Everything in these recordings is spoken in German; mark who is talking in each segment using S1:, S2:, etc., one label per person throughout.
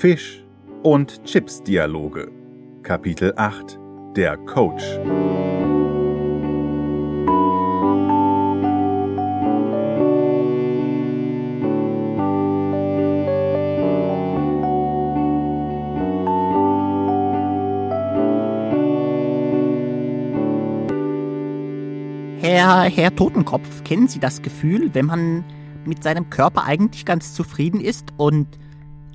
S1: Fisch und Chips-Dialoge. Kapitel 8 Der Coach.
S2: Herr, Herr Totenkopf, kennen Sie das Gefühl, wenn man mit seinem Körper eigentlich ganz zufrieden ist und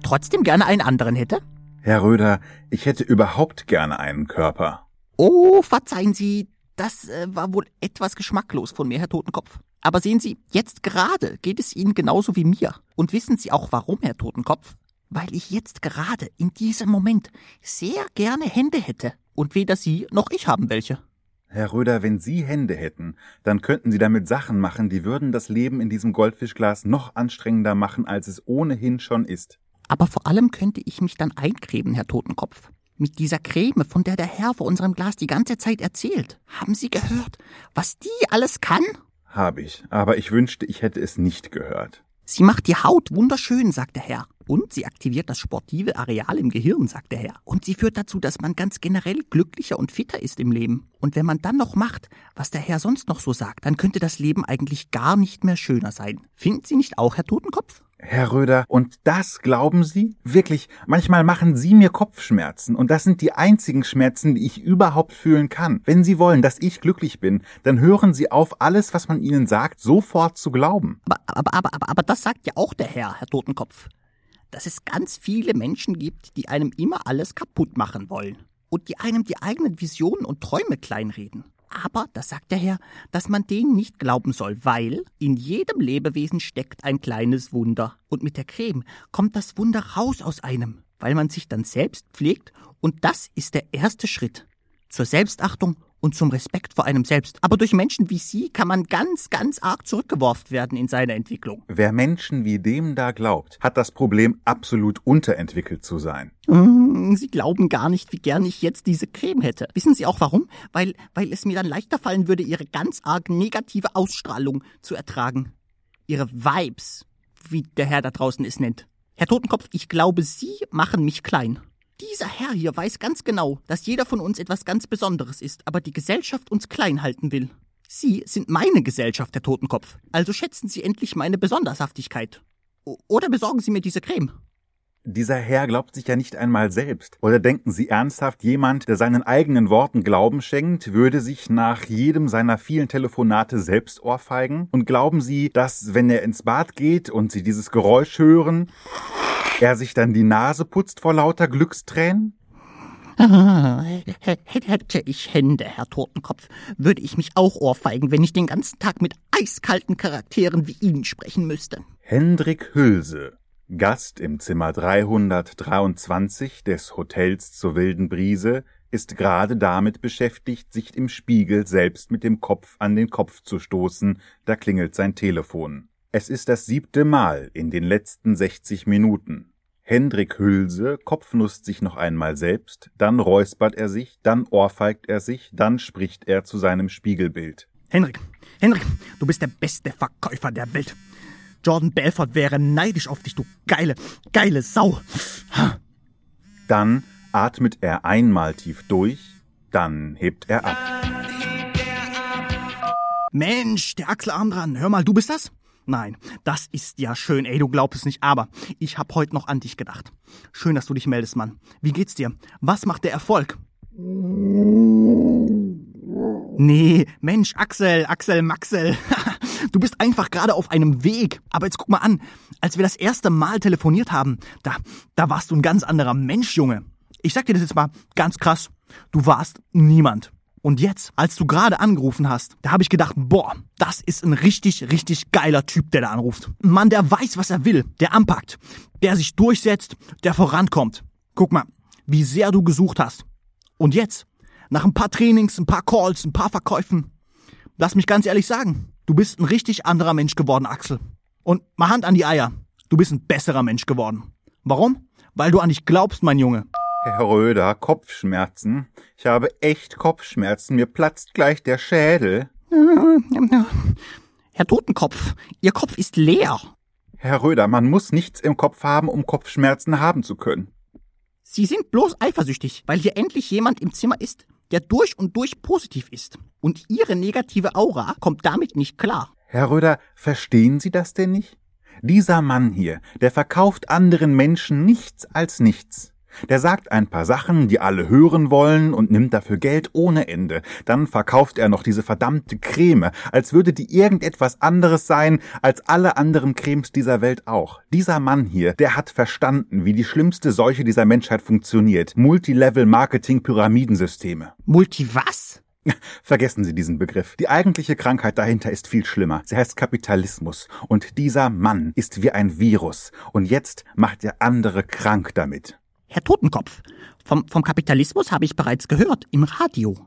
S2: trotzdem gerne einen anderen hätte?
S1: Herr Röder, ich hätte überhaupt gerne einen Körper.
S2: Oh, verzeihen Sie, das äh, war wohl etwas geschmacklos von mir, Herr Totenkopf. Aber sehen Sie, jetzt gerade geht es Ihnen genauso wie mir. Und wissen Sie auch warum, Herr Totenkopf? Weil ich jetzt gerade in diesem Moment sehr gerne Hände hätte. Und weder Sie noch ich haben welche.
S1: Herr Röder, wenn Sie Hände hätten, dann könnten Sie damit Sachen machen, die würden das Leben in diesem Goldfischglas noch anstrengender machen, als es ohnehin schon ist.
S2: Aber vor allem könnte ich mich dann eincremen, Herr Totenkopf. Mit dieser Creme, von der der Herr vor unserem Glas die ganze Zeit erzählt. Haben Sie gehört, was die alles kann?
S1: Habe ich, aber ich wünschte, ich hätte es nicht gehört.
S2: Sie macht die Haut wunderschön, sagt der Herr. Und sie aktiviert das sportive Areal im Gehirn, sagt der Herr. Und sie führt dazu, dass man ganz generell glücklicher und fitter ist im Leben. Und wenn man dann noch macht, was der Herr sonst noch so sagt, dann könnte das Leben eigentlich gar nicht mehr schöner sein. Finden Sie nicht auch, Herr Totenkopf?
S1: Herr Röder, und das glauben Sie? Wirklich, manchmal machen Sie mir Kopfschmerzen, und das sind die einzigen Schmerzen, die ich überhaupt fühlen kann. Wenn Sie wollen, dass ich glücklich bin, dann hören Sie auf, alles, was man Ihnen sagt, sofort zu glauben.
S2: Aber, aber, aber, aber, aber das sagt ja auch der Herr, Herr Totenkopf. Dass es ganz viele Menschen gibt, die einem immer alles kaputt machen wollen. Und die einem die eigenen Visionen und Träume kleinreden. Aber, das sagt der Herr, dass man denen nicht glauben soll, weil in jedem Lebewesen steckt ein kleines Wunder. Und mit der Creme kommt das Wunder raus aus einem, weil man sich dann selbst pflegt und das ist der erste Schritt zur Selbstachtung und zum Respekt vor einem selbst. Aber durch Menschen wie Sie kann man ganz, ganz arg zurückgeworfen werden in seiner Entwicklung.
S1: Wer Menschen wie dem da glaubt, hat das Problem, absolut unterentwickelt zu sein.
S2: Mm, Sie glauben gar nicht, wie gern ich jetzt diese Creme hätte. Wissen Sie auch warum? Weil, weil es mir dann leichter fallen würde, Ihre ganz arg negative Ausstrahlung zu ertragen. Ihre Vibes, wie der Herr da draußen es nennt. Herr Totenkopf, ich glaube, Sie machen mich klein. Dieser Herr hier weiß ganz genau, dass jeder von uns etwas ganz Besonderes ist, aber die Gesellschaft uns klein halten will. Sie sind meine Gesellschaft, Herr Totenkopf. Also schätzen Sie endlich meine Besondershaftigkeit. O oder besorgen Sie mir diese Creme.
S1: Dieser Herr glaubt sich ja nicht einmal selbst. Oder denken Sie ernsthaft, jemand, der seinen eigenen Worten Glauben schenkt, würde sich nach jedem seiner vielen Telefonate selbst ohrfeigen? Und glauben Sie, dass, wenn er ins Bad geht und Sie dieses Geräusch hören, er sich dann die Nase putzt vor lauter Glückstränen?
S2: Hätte ich Hände, Herr Totenkopf, würde ich mich auch ohrfeigen, wenn ich den ganzen Tag mit eiskalten Charakteren wie Ihnen sprechen müsste.
S1: Hendrik Hülse, Gast im Zimmer 323 des Hotels zur wilden Brise, ist gerade damit beschäftigt, sich im Spiegel selbst mit dem Kopf an den Kopf zu stoßen, da klingelt sein Telefon. Es ist das siebte Mal in den letzten 60 Minuten. Hendrik Hülse kopfnusst sich noch einmal selbst, dann räuspert er sich, dann ohrfeigt er sich, dann spricht er zu seinem Spiegelbild.
S2: Henrik, Henrik, du bist der beste Verkäufer der Welt. Jordan Belfort wäre neidisch auf dich, du geile, geile Sau.
S1: Dann atmet er einmal tief durch, dann hebt er ab.
S2: Mensch, der Axelarm dran. Hör mal, du bist das? Nein, das ist ja schön, ey, du glaubst es nicht, aber ich hab heute noch an dich gedacht. Schön, dass du dich meldest, Mann. Wie geht's dir? Was macht der Erfolg? Nee, Mensch, Axel, Axel, Maxel. Du bist einfach gerade auf einem Weg. Aber jetzt guck mal an, als wir das erste Mal telefoniert haben, da, da warst du ein ganz anderer Mensch, Junge. Ich sag dir das jetzt mal ganz krass. Du warst niemand. Und jetzt, als du gerade angerufen hast, da habe ich gedacht, boah, das ist ein richtig, richtig geiler Typ, der da anruft. Ein Mann, der weiß, was er will, der anpackt, der sich durchsetzt, der vorankommt. Guck mal, wie sehr du gesucht hast. Und jetzt, nach ein paar Trainings, ein paar Calls, ein paar Verkäufen, lass mich ganz ehrlich sagen, du bist ein richtig anderer Mensch geworden, Axel. Und mal Hand an die Eier, du bist ein besserer Mensch geworden. Warum? Weil du an dich glaubst, mein Junge.
S1: Herr Röder, Kopfschmerzen. Ich habe echt Kopfschmerzen. Mir platzt gleich der Schädel.
S2: Herr Totenkopf, Ihr Kopf ist leer.
S1: Herr Röder, man muss nichts im Kopf haben, um Kopfschmerzen haben zu können.
S2: Sie sind bloß eifersüchtig, weil hier endlich jemand im Zimmer ist, der durch und durch positiv ist. Und Ihre negative Aura kommt damit nicht klar.
S1: Herr Röder, verstehen Sie das denn nicht? Dieser Mann hier, der verkauft anderen Menschen nichts als nichts. Der sagt ein paar Sachen, die alle hören wollen und nimmt dafür Geld ohne Ende. Dann verkauft er noch diese verdammte Creme, als würde die irgendetwas anderes sein als alle anderen Cremes dieser Welt auch. Dieser Mann hier, der hat verstanden, wie die schlimmste Seuche dieser Menschheit funktioniert. Multilevel-Marketing-Pyramidensysteme.
S2: Multi was?
S1: Vergessen Sie diesen Begriff. Die eigentliche Krankheit dahinter ist viel schlimmer. Sie heißt Kapitalismus. Und dieser Mann ist wie ein Virus. Und jetzt macht er andere krank damit.
S2: Herr Totenkopf, vom, vom Kapitalismus habe ich bereits gehört, im Radio.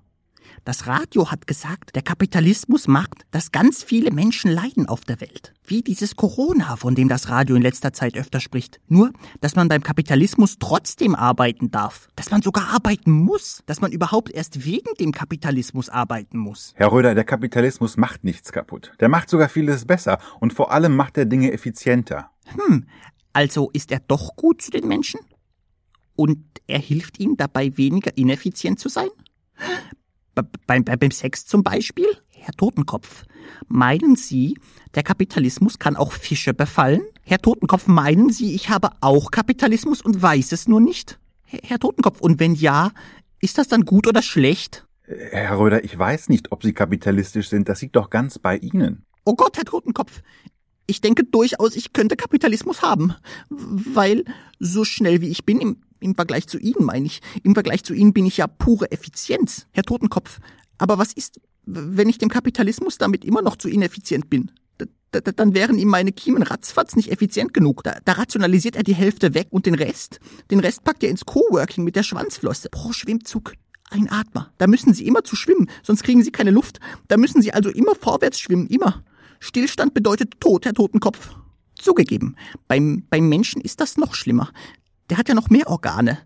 S2: Das Radio hat gesagt, der Kapitalismus macht, dass ganz viele Menschen leiden auf der Welt. Wie dieses Corona, von dem das Radio in letzter Zeit öfter spricht. Nur, dass man beim Kapitalismus trotzdem arbeiten darf. Dass man sogar arbeiten muss. Dass man überhaupt erst wegen dem Kapitalismus arbeiten muss.
S1: Herr Röder, der Kapitalismus macht nichts kaputt. Der macht sogar vieles besser und vor allem macht er Dinge effizienter.
S2: Hm, also ist er doch gut zu den Menschen? Und er hilft ihnen dabei, weniger ineffizient zu sein? Beim, beim Sex zum Beispiel? Herr Totenkopf, meinen Sie, der Kapitalismus kann auch Fische befallen? Herr Totenkopf, meinen Sie, ich habe auch Kapitalismus und weiß es nur nicht? Herr Totenkopf, und wenn ja, ist das dann gut oder schlecht?
S1: Herr Röder, ich weiß nicht, ob Sie kapitalistisch sind. Das liegt doch ganz bei Ihnen.
S2: Oh Gott, Herr Totenkopf. Ich denke durchaus, ich könnte Kapitalismus haben. Weil, so schnell wie ich bin, im im Vergleich zu Ihnen meine ich. Im Vergleich zu Ihnen bin ich ja pure Effizienz, Herr Totenkopf. Aber was ist, wenn ich dem Kapitalismus damit immer noch zu ineffizient bin? Da, dann wären ihm meine Kiemen ratzfatz nicht effizient genug. Da, da rationalisiert er die Hälfte weg und den Rest, den Rest packt er ins Coworking mit der Schwanzflosse. Pro Schwimmzug. Ein Atmer. Da müssen Sie immer zu schwimmen, sonst kriegen Sie keine Luft. Da müssen Sie also immer vorwärts schwimmen, immer. Stillstand bedeutet Tod, Herr Totenkopf. Zugegeben, beim, beim Menschen ist das noch schlimmer der hat ja noch mehr Organe.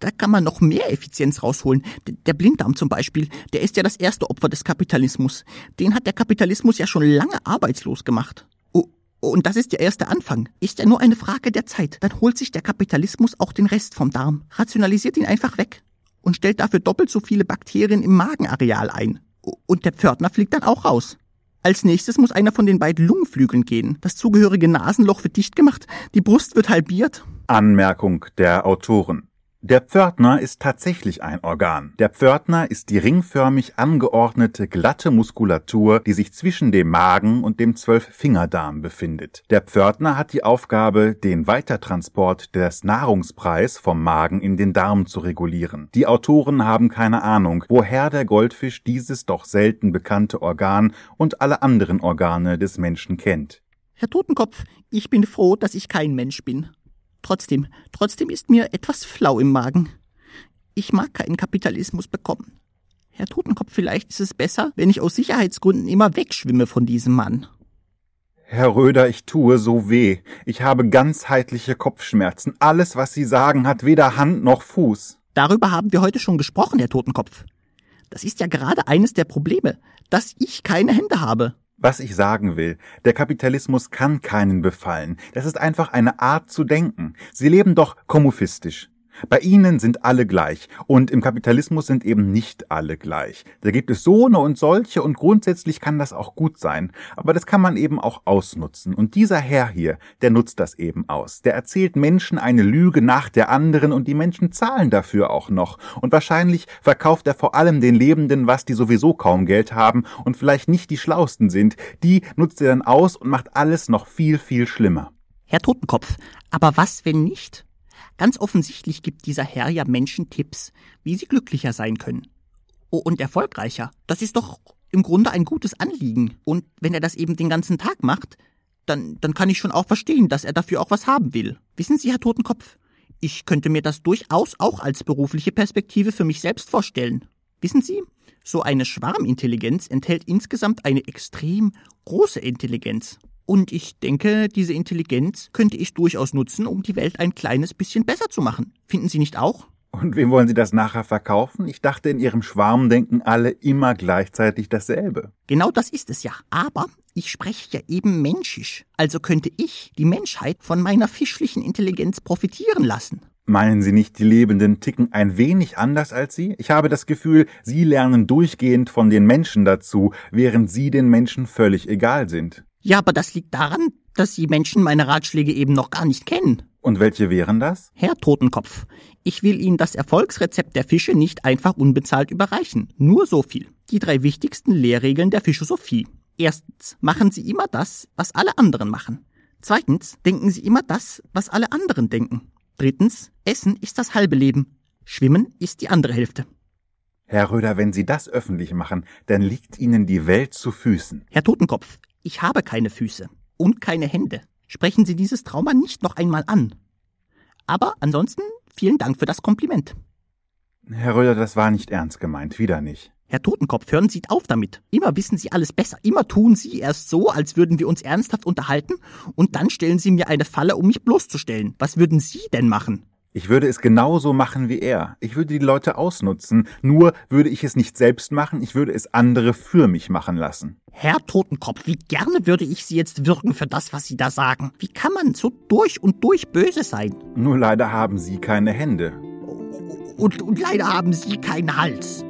S2: Da kann man noch mehr Effizienz rausholen. Der Blinddarm zum Beispiel, der ist ja das erste Opfer des Kapitalismus. Den hat der Kapitalismus ja schon lange arbeitslos gemacht. Oh, und das ist der erste Anfang. Ist ja nur eine Frage der Zeit. Dann holt sich der Kapitalismus auch den Rest vom Darm, rationalisiert ihn einfach weg und stellt dafür doppelt so viele Bakterien im Magenareal ein. Und der Pförtner fliegt dann auch raus. Als nächstes muss einer von den beiden Lungenflügeln gehen. Das zugehörige Nasenloch wird dicht gemacht, die Brust wird halbiert
S1: Anmerkung der Autoren. Der Pförtner ist tatsächlich ein Organ. Der Pförtner ist die ringförmig angeordnete, glatte Muskulatur, die sich zwischen dem Magen und dem Zwölffingerdarm befindet. Der Pförtner hat die Aufgabe, den Weitertransport des Nahrungspreis vom Magen in den Darm zu regulieren. Die Autoren haben keine Ahnung, woher der Goldfisch dieses doch selten bekannte Organ und alle anderen Organe des Menschen kennt.
S2: Herr Totenkopf, ich bin froh, dass ich kein Mensch bin. Trotzdem, trotzdem ist mir etwas flau im Magen. Ich mag keinen Kapitalismus bekommen. Herr Totenkopf, vielleicht ist es besser, wenn ich aus Sicherheitsgründen immer wegschwimme von diesem Mann.
S1: Herr Röder, ich tue so weh. Ich habe ganzheitliche Kopfschmerzen. Alles, was Sie sagen, hat weder Hand noch Fuß.
S2: Darüber haben wir heute schon gesprochen, Herr Totenkopf. Das ist ja gerade eines der Probleme, dass ich keine Hände habe.
S1: Was ich sagen will, der Kapitalismus kann keinen befallen. Das ist einfach eine Art zu denken. Sie leben doch kommufistisch. Bei ihnen sind alle gleich und im Kapitalismus sind eben nicht alle gleich. Da gibt es so eine und solche und grundsätzlich kann das auch gut sein, aber das kann man eben auch ausnutzen. Und dieser Herr hier, der nutzt das eben aus. Der erzählt Menschen eine Lüge nach der anderen und die Menschen zahlen dafür auch noch. Und wahrscheinlich verkauft er vor allem den Lebenden was, die sowieso kaum Geld haben und vielleicht nicht die schlausten sind. Die nutzt er dann aus und macht alles noch viel, viel schlimmer.
S2: Herr Totenkopf, aber was, wenn nicht? Ganz offensichtlich gibt dieser Herr ja Menschen Tipps, wie sie glücklicher sein können. Oh, und erfolgreicher. Das ist doch im Grunde ein gutes Anliegen. Und wenn er das eben den ganzen Tag macht, dann, dann kann ich schon auch verstehen, dass er dafür auch was haben will. Wissen Sie, Herr Totenkopf, ich könnte mir das durchaus auch als berufliche Perspektive für mich selbst vorstellen. Wissen Sie, so eine Schwarmintelligenz enthält insgesamt eine extrem große Intelligenz. Und ich denke, diese Intelligenz könnte ich durchaus nutzen, um die Welt ein kleines bisschen besser zu machen. Finden Sie nicht auch?
S1: Und wem wollen Sie das nachher verkaufen? Ich dachte, in Ihrem Schwarm denken alle immer gleichzeitig dasselbe.
S2: Genau das ist es ja. Aber ich spreche ja eben menschisch. Also könnte ich die Menschheit von meiner fischlichen Intelligenz profitieren lassen.
S1: Meinen Sie nicht, die Lebenden ticken ein wenig anders als Sie? Ich habe das Gefühl, Sie lernen durchgehend von den Menschen dazu, während Sie den Menschen völlig egal sind.
S2: Ja, aber das liegt daran, dass Sie Menschen meine Ratschläge eben noch gar nicht kennen.
S1: Und welche wären das?
S2: Herr Totenkopf, ich will Ihnen das Erfolgsrezept der Fische nicht einfach unbezahlt überreichen. Nur so viel. Die drei wichtigsten Lehrregeln der Philosophie. Erstens, machen Sie immer das, was alle anderen machen. Zweitens, denken Sie immer das, was alle anderen denken. Drittens, Essen ist das halbe Leben. Schwimmen ist die andere Hälfte.
S1: Herr Röder, wenn Sie das öffentlich machen, dann liegt Ihnen die Welt zu Füßen.
S2: Herr Totenkopf, ich habe keine Füße und keine Hände. Sprechen Sie dieses Trauma nicht noch einmal an. Aber ansonsten vielen Dank für das Kompliment.
S1: Herr Röder, das war nicht ernst gemeint, wieder nicht.
S2: Herr Totenkopf, hören Sie auf damit. Immer wissen Sie alles besser. Immer tun Sie erst so, als würden wir uns ernsthaft unterhalten, und dann stellen Sie mir eine Falle, um mich bloßzustellen. Was würden Sie denn machen?
S1: Ich würde es genauso machen wie er. Ich würde die Leute ausnutzen. Nur würde ich es nicht selbst machen, ich würde es andere für mich machen lassen.
S2: Herr Totenkopf, wie gerne würde ich Sie jetzt würgen für das, was Sie da sagen. Wie kann man so durch und durch böse sein?
S1: Nur leider haben Sie keine Hände.
S2: Und, und leider haben Sie keinen Hals.